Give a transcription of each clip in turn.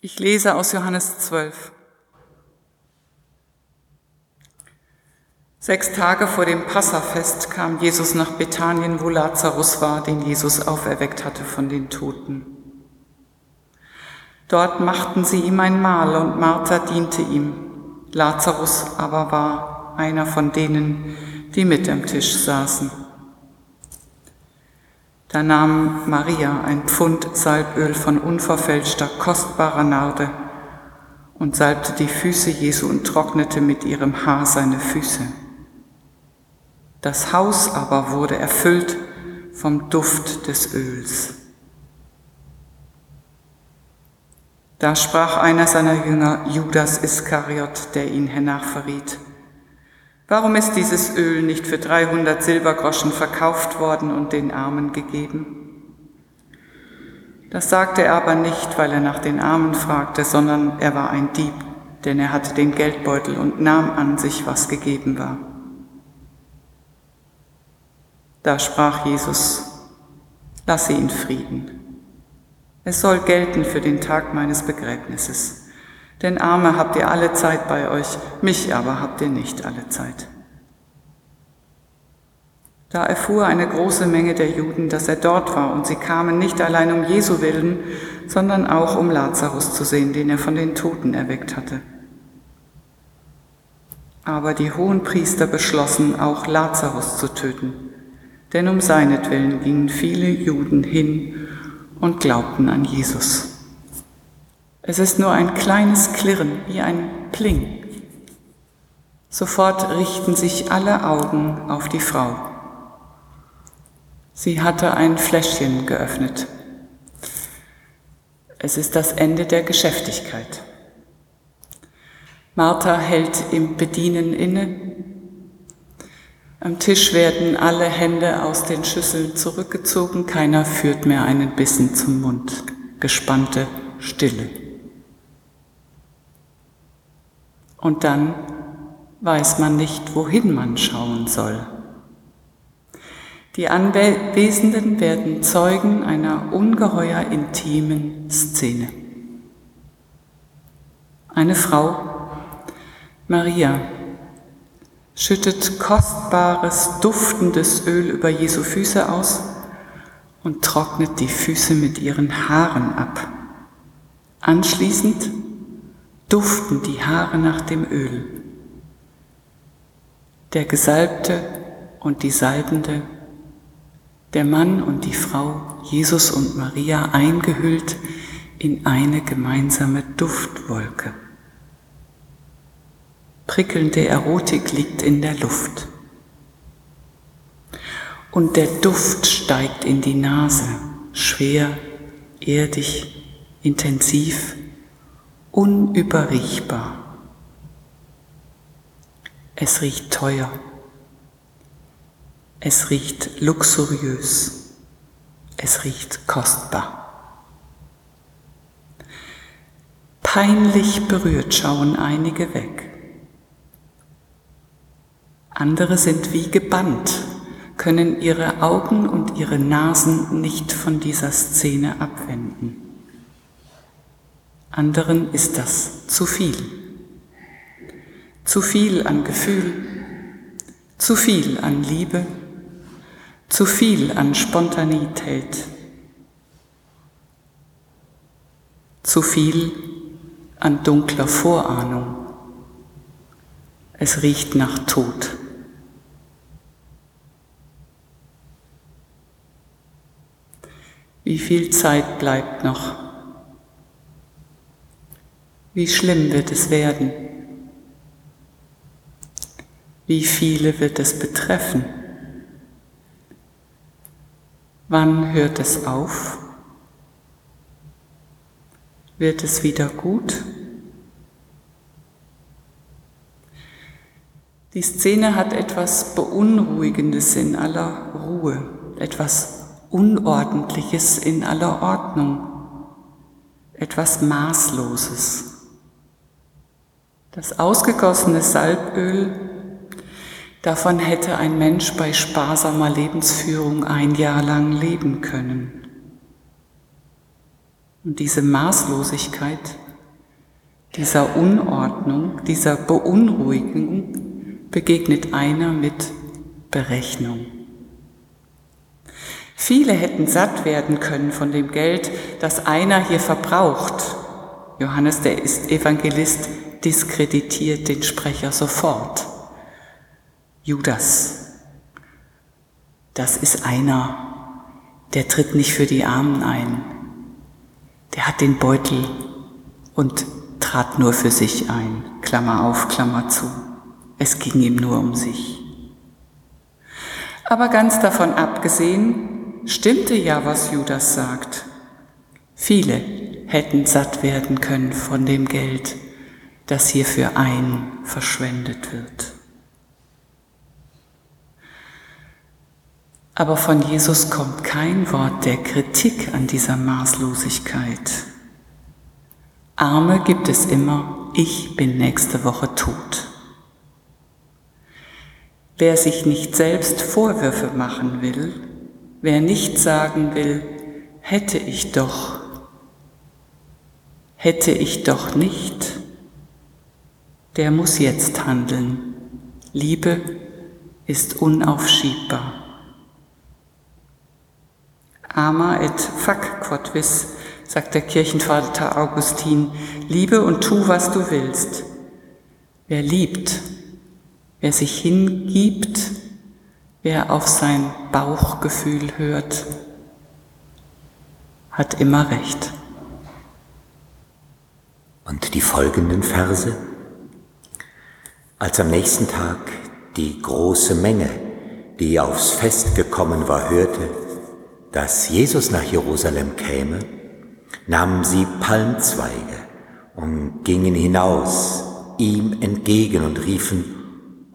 Ich lese aus Johannes 12. Sechs Tage vor dem Passafest kam Jesus nach Bethanien, wo Lazarus war, den Jesus auferweckt hatte von den Toten. Dort machten sie ihm ein Mahl und Martha diente ihm. Lazarus aber war einer von denen, die mit am Tisch saßen. Da nahm Maria ein Pfund Salböl von unverfälschter, kostbarer Narde und salbte die Füße Jesu und trocknete mit ihrem Haar seine Füße. Das Haus aber wurde erfüllt vom Duft des Öls. Da sprach einer seiner Jünger, Judas Iskariot, der ihn hernachverriet, Warum ist dieses Öl nicht für 300 Silbergroschen verkauft worden und den Armen gegeben? Das sagte er aber nicht, weil er nach den Armen fragte, sondern er war ein Dieb, denn er hatte den Geldbeutel und nahm an sich, was gegeben war. Da sprach Jesus, lasse ihn Frieden. Es soll gelten für den Tag meines Begräbnisses. Denn Arme habt ihr alle Zeit bei euch, mich aber habt ihr nicht alle Zeit. Da erfuhr eine große Menge der Juden, dass er dort war, und sie kamen nicht allein um Jesu willen, sondern auch um Lazarus zu sehen, den er von den Toten erweckt hatte. Aber die hohen Priester beschlossen, auch Lazarus zu töten, denn um seinetwillen gingen viele Juden hin und glaubten an Jesus. Es ist nur ein kleines Klirren, wie ein Pling. Sofort richten sich alle Augen auf die Frau. Sie hatte ein Fläschchen geöffnet. Es ist das Ende der Geschäftigkeit. Martha hält im Bedienen inne. Am Tisch werden alle Hände aus den Schüsseln zurückgezogen, keiner führt mehr einen Bissen zum Mund. Gespannte Stille. Und dann weiß man nicht, wohin man schauen soll. Die Anwesenden werden Zeugen einer ungeheuer intimen Szene. Eine Frau, Maria, schüttet kostbares, duftendes Öl über Jesu Füße aus und trocknet die Füße mit ihren Haaren ab. Anschließend duften die Haare nach dem Öl. Der Gesalbte und die Salbende, der Mann und die Frau, Jesus und Maria eingehüllt in eine gemeinsame Duftwolke. Prickelnde Erotik liegt in der Luft. Und der Duft steigt in die Nase, schwer, erdig, intensiv unüberriechbar. Es riecht teuer. Es riecht luxuriös. Es riecht kostbar. Peinlich berührt schauen einige weg. Andere sind wie gebannt, können ihre Augen und ihre Nasen nicht von dieser Szene abwenden. Anderen ist das zu viel. Zu viel an Gefühl, zu viel an Liebe, zu viel an Spontanität, zu viel an dunkler Vorahnung. Es riecht nach Tod. Wie viel Zeit bleibt noch? Wie schlimm wird es werden? Wie viele wird es betreffen? Wann hört es auf? Wird es wieder gut? Die Szene hat etwas Beunruhigendes in aller Ruhe, etwas Unordentliches in aller Ordnung, etwas Maßloses. Das ausgegossene Salböl, davon hätte ein Mensch bei sparsamer Lebensführung ein Jahr lang leben können. Und diese Maßlosigkeit dieser Unordnung, dieser Beunruhigung begegnet einer mit Berechnung. Viele hätten satt werden können von dem Geld, das einer hier verbraucht. Johannes, der ist Evangelist, diskreditiert den Sprecher sofort. Judas, das ist einer, der tritt nicht für die Armen ein. Der hat den Beutel und trat nur für sich ein. Klammer auf, Klammer zu. Es ging ihm nur um sich. Aber ganz davon abgesehen, stimmte ja, was Judas sagt. Viele hätten satt werden können von dem Geld, das hier für einen verschwendet wird. Aber von Jesus kommt kein Wort der Kritik an dieser Maßlosigkeit. Arme gibt es immer, ich bin nächste Woche tot. Wer sich nicht selbst Vorwürfe machen will, wer nicht sagen will, hätte ich doch, hätte ich doch nicht, der muss jetzt handeln. Liebe ist unaufschiebbar. Ama et fac quod vis, sagt der Kirchenvater Augustin, liebe und tu, was du willst. Wer liebt, wer sich hingibt, wer auf sein Bauchgefühl hört, hat immer recht. Und die folgenden Verse? Als am nächsten Tag die große Menge, die aufs Fest gekommen war, hörte, dass Jesus nach Jerusalem käme, nahmen sie Palmzweige und gingen hinaus ihm entgegen und riefen,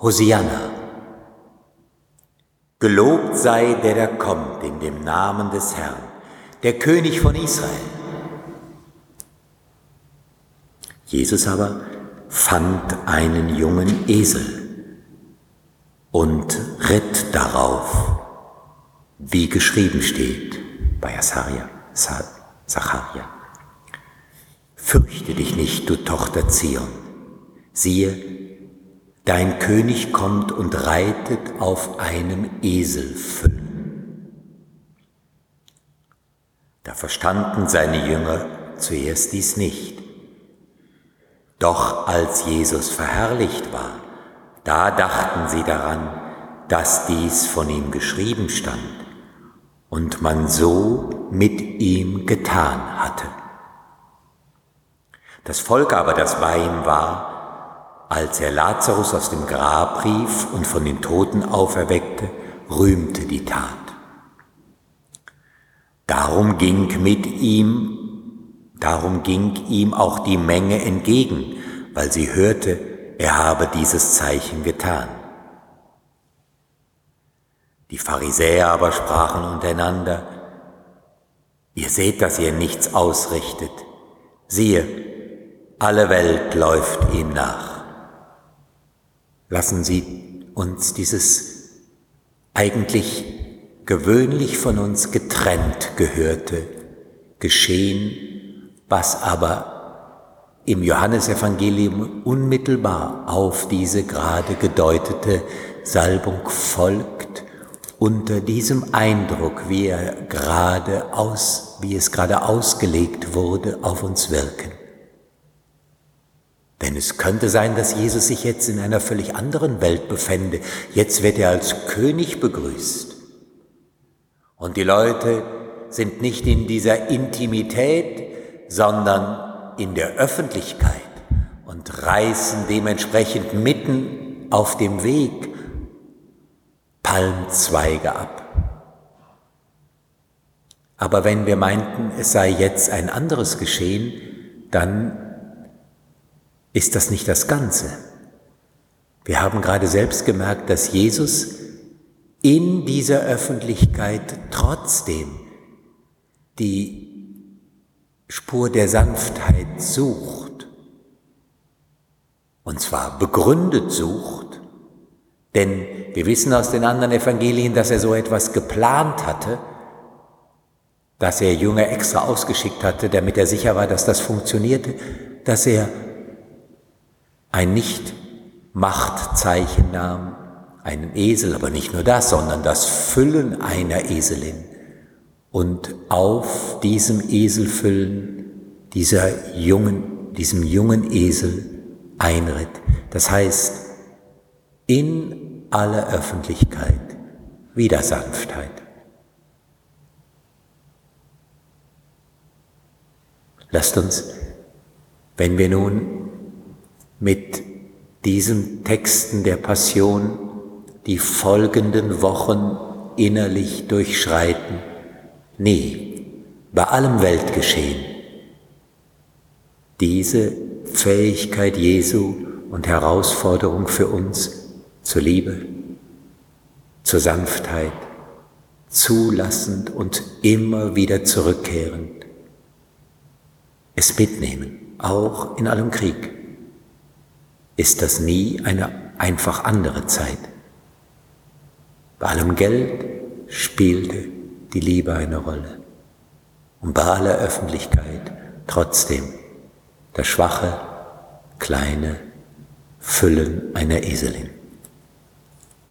Hosianna, gelobt sei der, der kommt in dem Namen des Herrn, der König von Israel. Jesus aber fand einen jungen Esel und ritt darauf, wie geschrieben steht bei Asaria, Zacharia. Fürchte dich nicht, du Tochter Zion. Siehe, dein König kommt und reitet auf einem Eselfüllen. Da verstanden seine Jünger zuerst dies nicht. Doch als Jesus verherrlicht war, da dachten sie daran, dass dies von ihm geschrieben stand und man so mit ihm getan hatte. Das Volk aber, das bei ihm war, als er Lazarus aus dem Grab rief und von den Toten auferweckte, rühmte die Tat. Darum ging mit ihm Darum ging ihm auch die Menge entgegen, weil sie hörte, er habe dieses Zeichen getan. Die Pharisäer aber sprachen untereinander, ihr seht, dass ihr nichts ausrichtet. Siehe, alle Welt läuft ihm nach. Lassen Sie uns dieses eigentlich gewöhnlich von uns getrennt gehörte geschehen was aber im Johannesevangelium unmittelbar auf diese gerade gedeutete Salbung folgt, unter diesem Eindruck, wie er gerade aus, wie es gerade ausgelegt wurde, auf uns wirken. Denn es könnte sein, dass Jesus sich jetzt in einer völlig anderen Welt befände. Jetzt wird er als König begrüßt. Und die Leute sind nicht in dieser Intimität, sondern in der Öffentlichkeit und reißen dementsprechend mitten auf dem Weg Palmzweige ab. Aber wenn wir meinten, es sei jetzt ein anderes geschehen, dann ist das nicht das Ganze. Wir haben gerade selbst gemerkt, dass Jesus in dieser Öffentlichkeit trotzdem die Spur der Sanftheit sucht. Und zwar begründet sucht, denn wir wissen aus den anderen Evangelien, dass er so etwas geplant hatte, dass er Jünger extra ausgeschickt hatte, damit er sicher war, dass das funktionierte, dass er ein nicht Machtzeichen nahm, einen Esel, aber nicht nur das, sondern das Füllen einer Eselin und auf diesem Eselfüllen dieser jungen, diesem jungen Esel einritt. Das heißt, in aller Öffentlichkeit wieder Sanftheit. Lasst uns, wenn wir nun mit diesen Texten der Passion die folgenden Wochen innerlich durchschreiten, nee, bei allem Weltgeschehen, diese Fähigkeit Jesu und Herausforderung für uns zur Liebe, zur Sanftheit, zulassend und immer wieder zurückkehrend, es mitnehmen, auch in allem Krieg, ist das nie eine einfach andere Zeit. Bei allem Geld spielte die Liebe eine Rolle und bei aller Öffentlichkeit trotzdem das schwache, kleine Füllen einer Eselin.